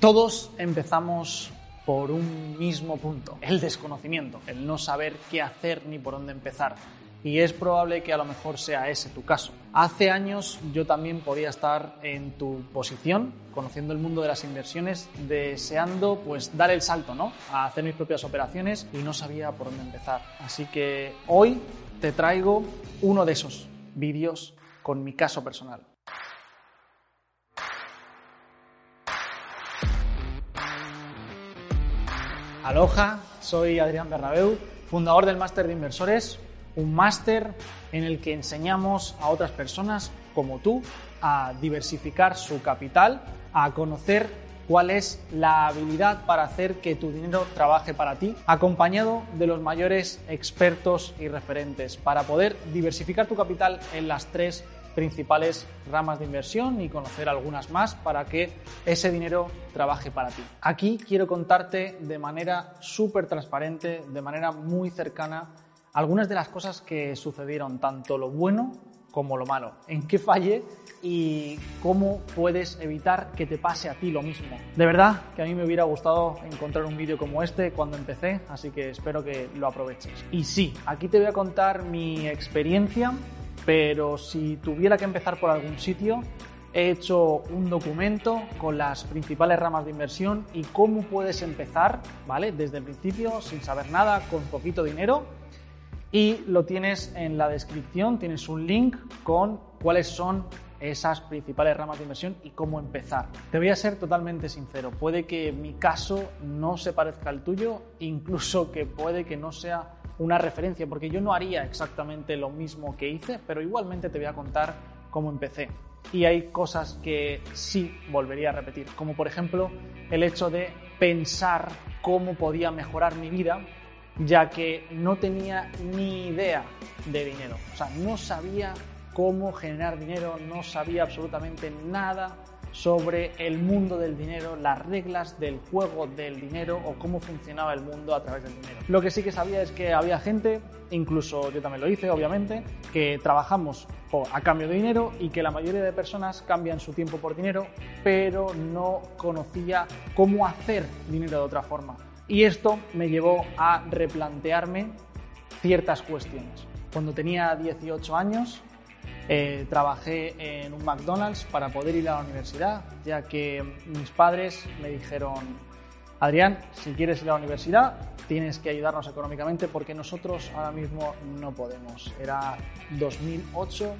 Todos empezamos por un mismo punto, el desconocimiento, el no saber qué hacer ni por dónde empezar. Y es probable que a lo mejor sea ese tu caso. Hace años yo también podía estar en tu posición, conociendo el mundo de las inversiones, deseando pues dar el salto, ¿no? A hacer mis propias operaciones y no sabía por dónde empezar. Así que hoy te traigo uno de esos vídeos con mi caso personal. Aloha, soy Adrián Bernabeu, fundador del Máster de Inversores, un máster en el que enseñamos a otras personas como tú a diversificar su capital, a conocer cuál es la habilidad para hacer que tu dinero trabaje para ti, acompañado de los mayores expertos y referentes, para poder diversificar tu capital en las tres principales ramas de inversión y conocer algunas más para que ese dinero trabaje para ti. Aquí quiero contarte de manera súper transparente, de manera muy cercana, algunas de las cosas que sucedieron, tanto lo bueno como lo malo, en qué falle y cómo puedes evitar que te pase a ti lo mismo. De verdad que a mí me hubiera gustado encontrar un vídeo como este cuando empecé, así que espero que lo aproveches. Y sí, aquí te voy a contar mi experiencia pero si tuviera que empezar por algún sitio, he hecho un documento con las principales ramas de inversión y cómo puedes empezar, ¿vale? Desde el principio, sin saber nada, con poquito dinero. Y lo tienes en la descripción, tienes un link con cuáles son esas principales ramas de inversión y cómo empezar. Te voy a ser totalmente sincero, puede que mi caso no se parezca al tuyo, incluso que puede que no sea una referencia, porque yo no haría exactamente lo mismo que hice, pero igualmente te voy a contar cómo empecé. Y hay cosas que sí volvería a repetir, como por ejemplo el hecho de pensar cómo podía mejorar mi vida, ya que no tenía ni idea de dinero. O sea, no sabía cómo generar dinero, no sabía absolutamente nada sobre el mundo del dinero, las reglas del juego del dinero o cómo funcionaba el mundo a través del dinero. Lo que sí que sabía es que había gente, incluso yo también lo hice, obviamente, que trabajamos a cambio de dinero y que la mayoría de personas cambian su tiempo por dinero, pero no conocía cómo hacer dinero de otra forma. Y esto me llevó a replantearme ciertas cuestiones. Cuando tenía 18 años, eh, trabajé en un McDonald's para poder ir a la universidad, ya que mis padres me dijeron, Adrián, si quieres ir a la universidad, tienes que ayudarnos económicamente porque nosotros ahora mismo no podemos. Era 2008,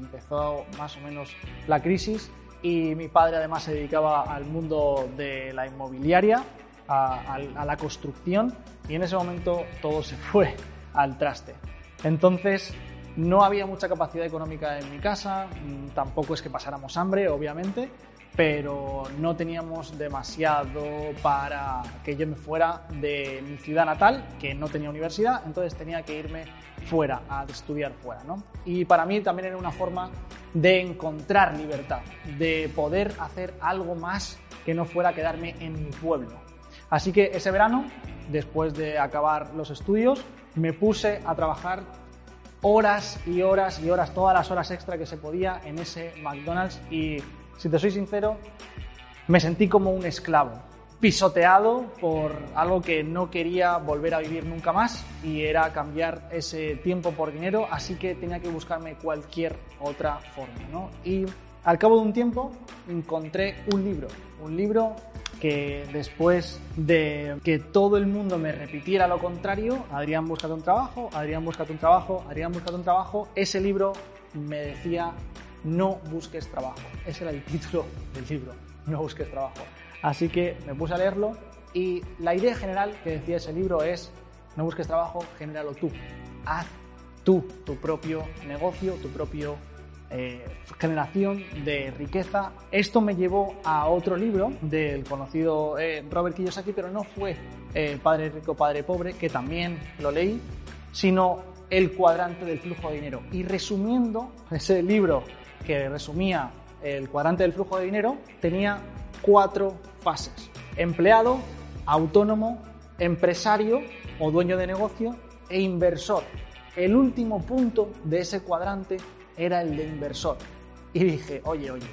empezó más o menos la crisis y mi padre además se dedicaba al mundo de la inmobiliaria, a la construcción y en ese momento todo se fue al traste. Entonces no había mucha capacidad económica en mi casa, mm, tampoco es que pasáramos hambre, obviamente, pero no teníamos demasiado para que yo me fuera de mi ciudad natal, que no tenía universidad, entonces tenía que irme fuera, a estudiar fuera. ¿no? Y para mí también era una forma de encontrar libertad, de poder hacer algo más que no fuera quedarme en mi pueblo. Así que ese verano, después de acabar los estudios, me puse a trabajar horas y horas y horas, todas las horas extra que se podía en ese McDonald's y, si te soy sincero, me sentí como un esclavo, pisoteado por algo que no quería volver a vivir nunca más y era cambiar ese tiempo por dinero, así que tenía que buscarme cualquier otra forma. ¿no? Y al cabo de un tiempo encontré un libro, un libro que después de que todo el mundo me repitiera lo contrario, Adrián, búscate un trabajo, Adrián, búscate un trabajo, Adrián, búscate un trabajo, ese libro me decía, no busques trabajo. Ese era el título del libro, no busques trabajo. Así que me puse a leerlo y la idea general que decía ese libro es, no busques trabajo, genéralo tú. Haz tú tu propio negocio, tu propio eh, generación de riqueza. Esto me llevó a otro libro del conocido eh, Robert Kiyosaki, pero no fue eh, Padre Rico, Padre Pobre, que también lo leí, sino El cuadrante del flujo de dinero. Y resumiendo, ese libro que resumía el cuadrante del flujo de dinero tenía cuatro fases. Empleado, autónomo, empresario o dueño de negocio e inversor. El último punto de ese cuadrante era el de inversor. Y dije, oye, oye,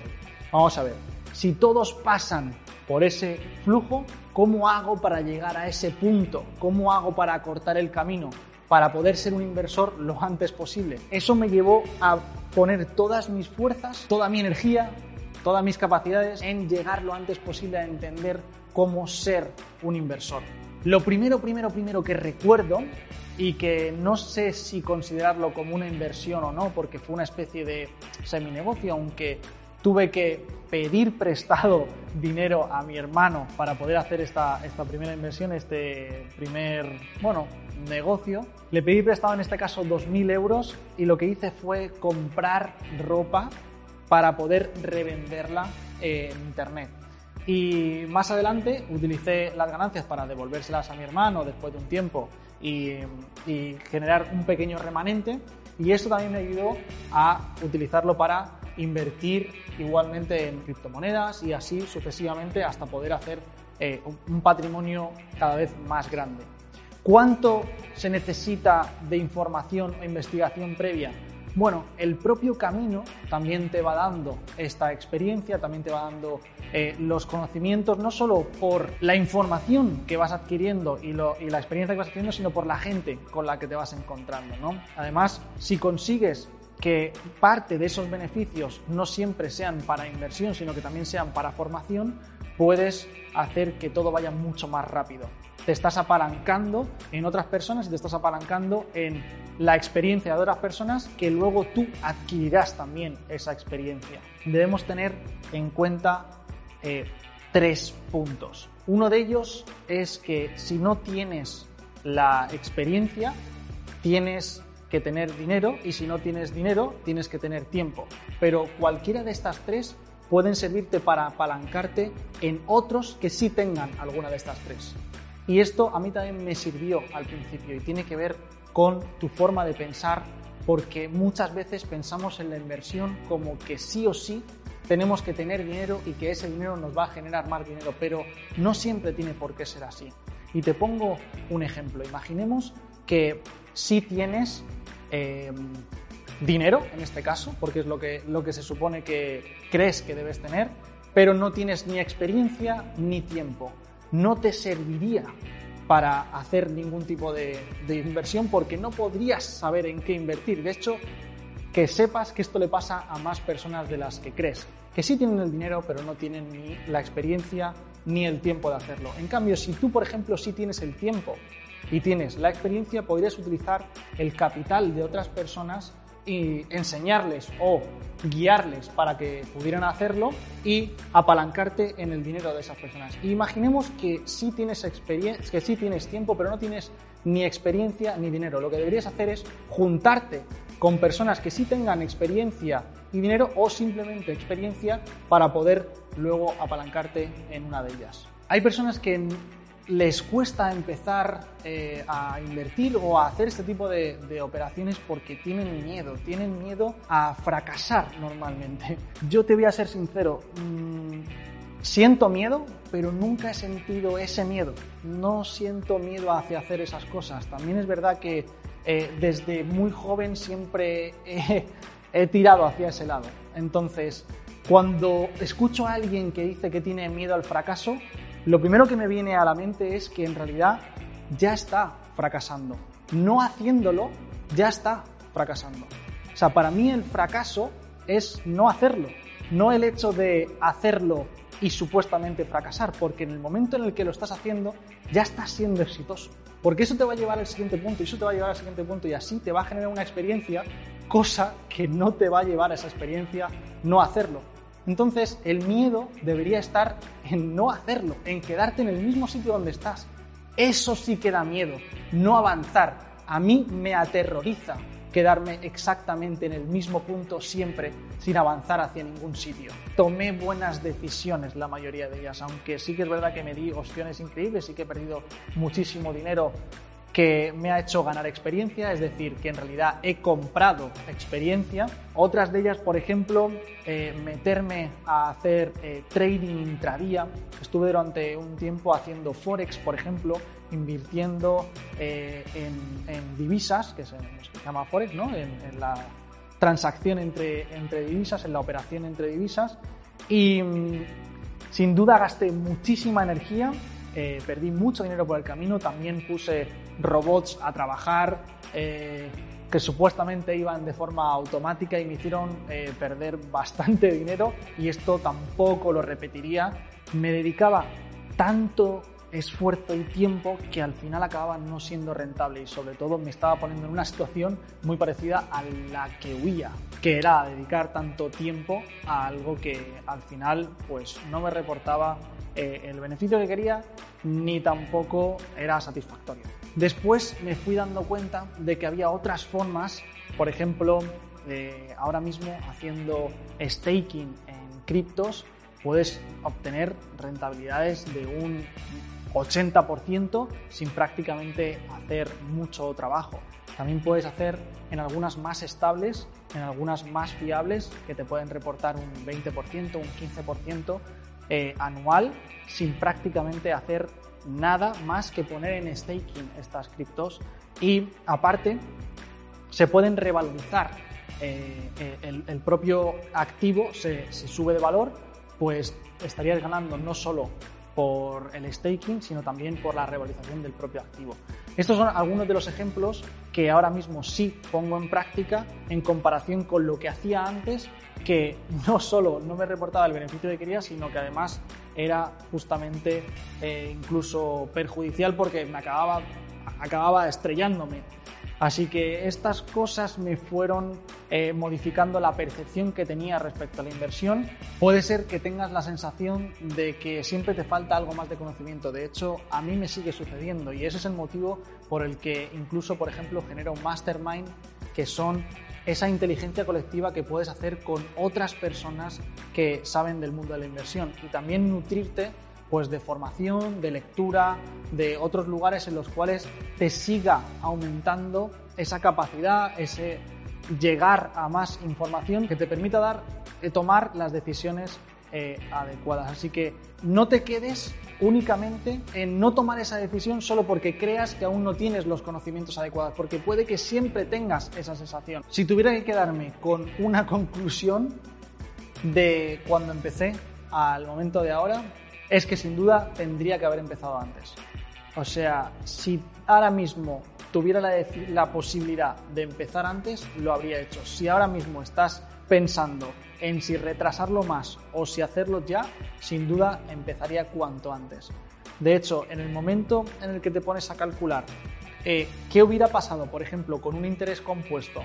vamos a ver, si todos pasan por ese flujo, ¿cómo hago para llegar a ese punto? ¿Cómo hago para acortar el camino? Para poder ser un inversor lo antes posible. Eso me llevó a poner todas mis fuerzas, toda mi energía, todas mis capacidades en llegar lo antes posible a entender cómo ser un inversor. Lo primero, primero, primero que recuerdo y que no sé si considerarlo como una inversión o no, porque fue una especie de seminegocio, aunque tuve que pedir prestado dinero a mi hermano para poder hacer esta, esta primera inversión, este primer, bueno, negocio. Le pedí prestado en este caso 2.000 euros y lo que hice fue comprar ropa para poder revenderla en internet. Y más adelante utilicé las ganancias para devolvérselas a mi hermano después de un tiempo y, generar un pequeño remanente. Y esto también me ayudó a utilizarlo para invertir igualmente en criptomonedas y así sucesivamente hasta poder hacer eh, un patrimonio cada vez más grande. ¿Cuánto se necesita de información o investigación previa? Bueno, el propio camino también te va dando esta experiencia, también te va dando eh, los conocimientos, no solo por la información que vas adquiriendo y, y, la experiencia que vas adquiriendo, sino por la gente con la que te vas encontrando. ¿no? Además, si consigues que parte de esos beneficios no siempre sean para inversión, sino que también sean para formación, puedes hacer que todo vaya mucho más rápido. Te estás apalancando en otras personas y te estás apalancando en la experiencia de otras personas que luego tú adquirirás también esa experiencia. Debemos tener en cuenta eh, tres puntos. Uno de ellos es que si no tienes la experiencia, tienes que tener dinero y si no tienes dinero, tienes que tener tiempo. Pero cualquiera de estas tres pueden servirte para apalancarte en otros que sí tengan alguna de estas tres. Y esto a mí también me sirvió al principio y tiene que ver con tu forma de pensar porque muchas veces pensamos en la inversión como que sí o sí tenemos que tener dinero y que ese dinero nos va a generar más dinero, pero no siempre tiene por qué ser así. Y te pongo un ejemplo. Imaginemos que si tienes eh, dinero, en este caso, porque es lo que, lo que se supone que crees que debes tener, pero no tienes ni experiencia ni tiempo. No te serviría para hacer ningún tipo de, inversión porque no podrías saber en qué invertir. De hecho, que sepas que esto le pasa a más personas de las que crees, que sí tienen el dinero pero no tienen ni la experiencia ni el tiempo de hacerlo. En cambio, si tú, por ejemplo, sí tienes el tiempo y tienes la experiencia, podrías utilizar el capital de otras personas y enseñarles o guiarles para que pudieran hacerlo y apalancarte en el dinero de esas personas. imaginemos que sí tienes experiencia, que sí tienes tiempo, pero no tienes ni experiencia ni dinero. Lo que deberías hacer es juntarte con personas que sí tengan experiencia y dinero o simplemente experiencia para poder luego apalancarte en una de ellas. Hay personas que les cuesta empezar eh, a invertir o a hacer este tipo de, operaciones porque tienen miedo, tienen miedo a fracasar normalmente. Yo te voy a ser sincero, mm, siento miedo, pero nunca he sentido ese miedo. No siento miedo hacia hacer esas cosas. También es verdad que eh, desde muy joven siempre he tirado hacia ese lado. Entonces, cuando escucho a alguien que dice que tiene miedo al fracaso, lo primero que me viene a la mente es que en realidad ya está fracasando. No haciéndolo, ya está fracasando. O sea, para mí el fracaso es no hacerlo, no el hecho de hacerlo y supuestamente fracasar, porque en el momento en el que lo estás haciendo ya estás siendo exitoso. Porque eso te va a llevar al siguiente punto y eso te va a llevar al siguiente punto y así te va a generar una experiencia, cosa que no te va a llevar a esa experiencia no hacerlo. Entonces, el miedo debería estar en no hacerlo, en quedarte en el mismo sitio donde estás. Eso sí que da miedo, no avanzar. A mí me aterroriza quedarme exactamente en el mismo punto siempre sin avanzar hacia ningún sitio. Tomé buenas decisiones la mayoría de ellas, aunque sí que es verdad que me di opciones increíbles y que he perdido muchísimo dinero que me ha hecho ganar experiencia, es decir, que en realidad he comprado experiencia. Otras de ellas, por ejemplo, eh, meterme a hacer eh, trading intradía. Estuve durante un tiempo haciendo forex, por ejemplo, invirtiendo eh, en, divisas, que se, llama forex, ¿no? En, en, la transacción entre, entre divisas, en la operación entre divisas. Y Sin duda gasté muchísima energía, eh, perdí mucho dinero por el camino, también puse robots a trabajar eh, que supuestamente iban de forma automática y me hicieron eh, perder bastante dinero y esto tampoco lo repetiría. Me dedicaba tanto esfuerzo y tiempo que al final acababa no siendo rentable y sobre todo me estaba poniendo en una situación muy parecida a la que huía, que era dedicar tanto tiempo a algo que al final pues no me reportaba eh, el beneficio que quería ni tampoco era satisfactorio. Después me fui dando cuenta de que había otras formas, por ejemplo, ahora mismo haciendo staking en criptos puedes obtener rentabilidades de un 80% sin prácticamente hacer mucho trabajo. También puedes hacer en algunas más estables, en algunas más fiables, que te pueden reportar un 20%, un 15% eh, anual sin prácticamente hacer nada más que poner en staking estas criptos y aparte se pueden revalorizar. Eh, eh, el, propio activo se, se sube de valor, pues estarías ganando no solo por el staking, sino también por la revalorización del propio activo. Estos son algunos de los ejemplos que ahora mismo sí pongo en práctica en comparación con lo que hacía antes, que no solo no me reportaba el beneficio que quería, sino que además era justamente eh, incluso perjudicial porque me acababa, acababa estrellándome Así que estas cosas me fueron eh, modificando la percepción que tenía respecto a la inversión. Puede ser que tengas la sensación de que siempre te falta algo más de conocimiento. De hecho, a mí me sigue sucediendo y ese es el motivo por el que incluso, por ejemplo, genero mastermind que son esa inteligencia colectiva que puedes hacer con otras personas que saben del mundo de la inversión y también nutrirte pues de formación, de lectura, de otros lugares en los cuales te siga aumentando esa capacidad, ese llegar a más información que te permita dar, eh, tomar las decisiones eh, adecuadas. Así que no te quedes únicamente en no tomar esa decisión solo porque creas que aún no tienes los conocimientos adecuados, porque puede que siempre tengas esa sensación. Si tuviera que quedarme con una conclusión de cuando empecé al momento de ahora, es que sin duda tendría que haber empezado antes. O sea, si ahora mismo tuviera la, posibilidad de empezar antes, lo habría hecho. Si ahora mismo estás pensando en si retrasarlo más o si hacerlo ya, sin duda empezaría cuanto antes. De hecho, en el momento en el que te pones a calcular eh, qué hubiera pasado, por ejemplo, con un interés compuesto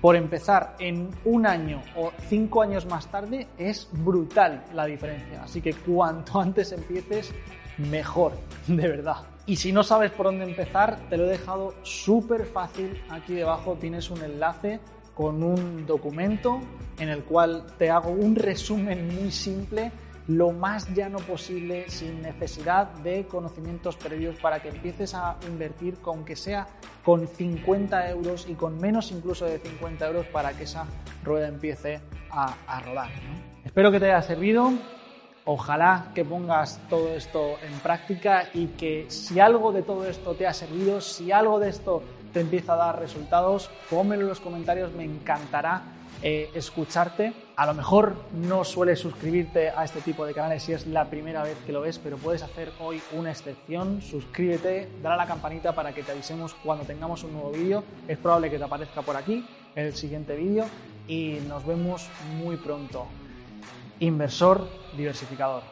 por empezar en un año o cinco años más tarde es brutal la diferencia. Así que cuanto antes empieces, mejor, de verdad. Y si no sabes por dónde empezar, te lo he dejado súper fácil. Aquí debajo tienes un enlace con un documento en el cual te hago un resumen muy simple lo más llano posible sin necesidad de conocimientos previos para que empieces a invertir con que sea con 50 euros y con menos incluso de 50 euros para que esa rueda empiece a, rodar. Espero que te haya servido. Ojalá que pongas todo esto en práctica y que si algo de todo esto te ha servido, si algo de esto te empieza a dar resultados, pónmelo en los comentarios, me encantará eh, escucharte. A lo mejor no sueles suscribirte a este tipo de canales si es la primera vez que lo ves, pero puedes hacer hoy una excepción. Suscríbete, dale a la campanita para que te avisemos cuando tengamos un nuevo vídeo. Es probable que te aparezca por aquí el siguiente vídeo y nos vemos muy pronto. Inversor diversificador.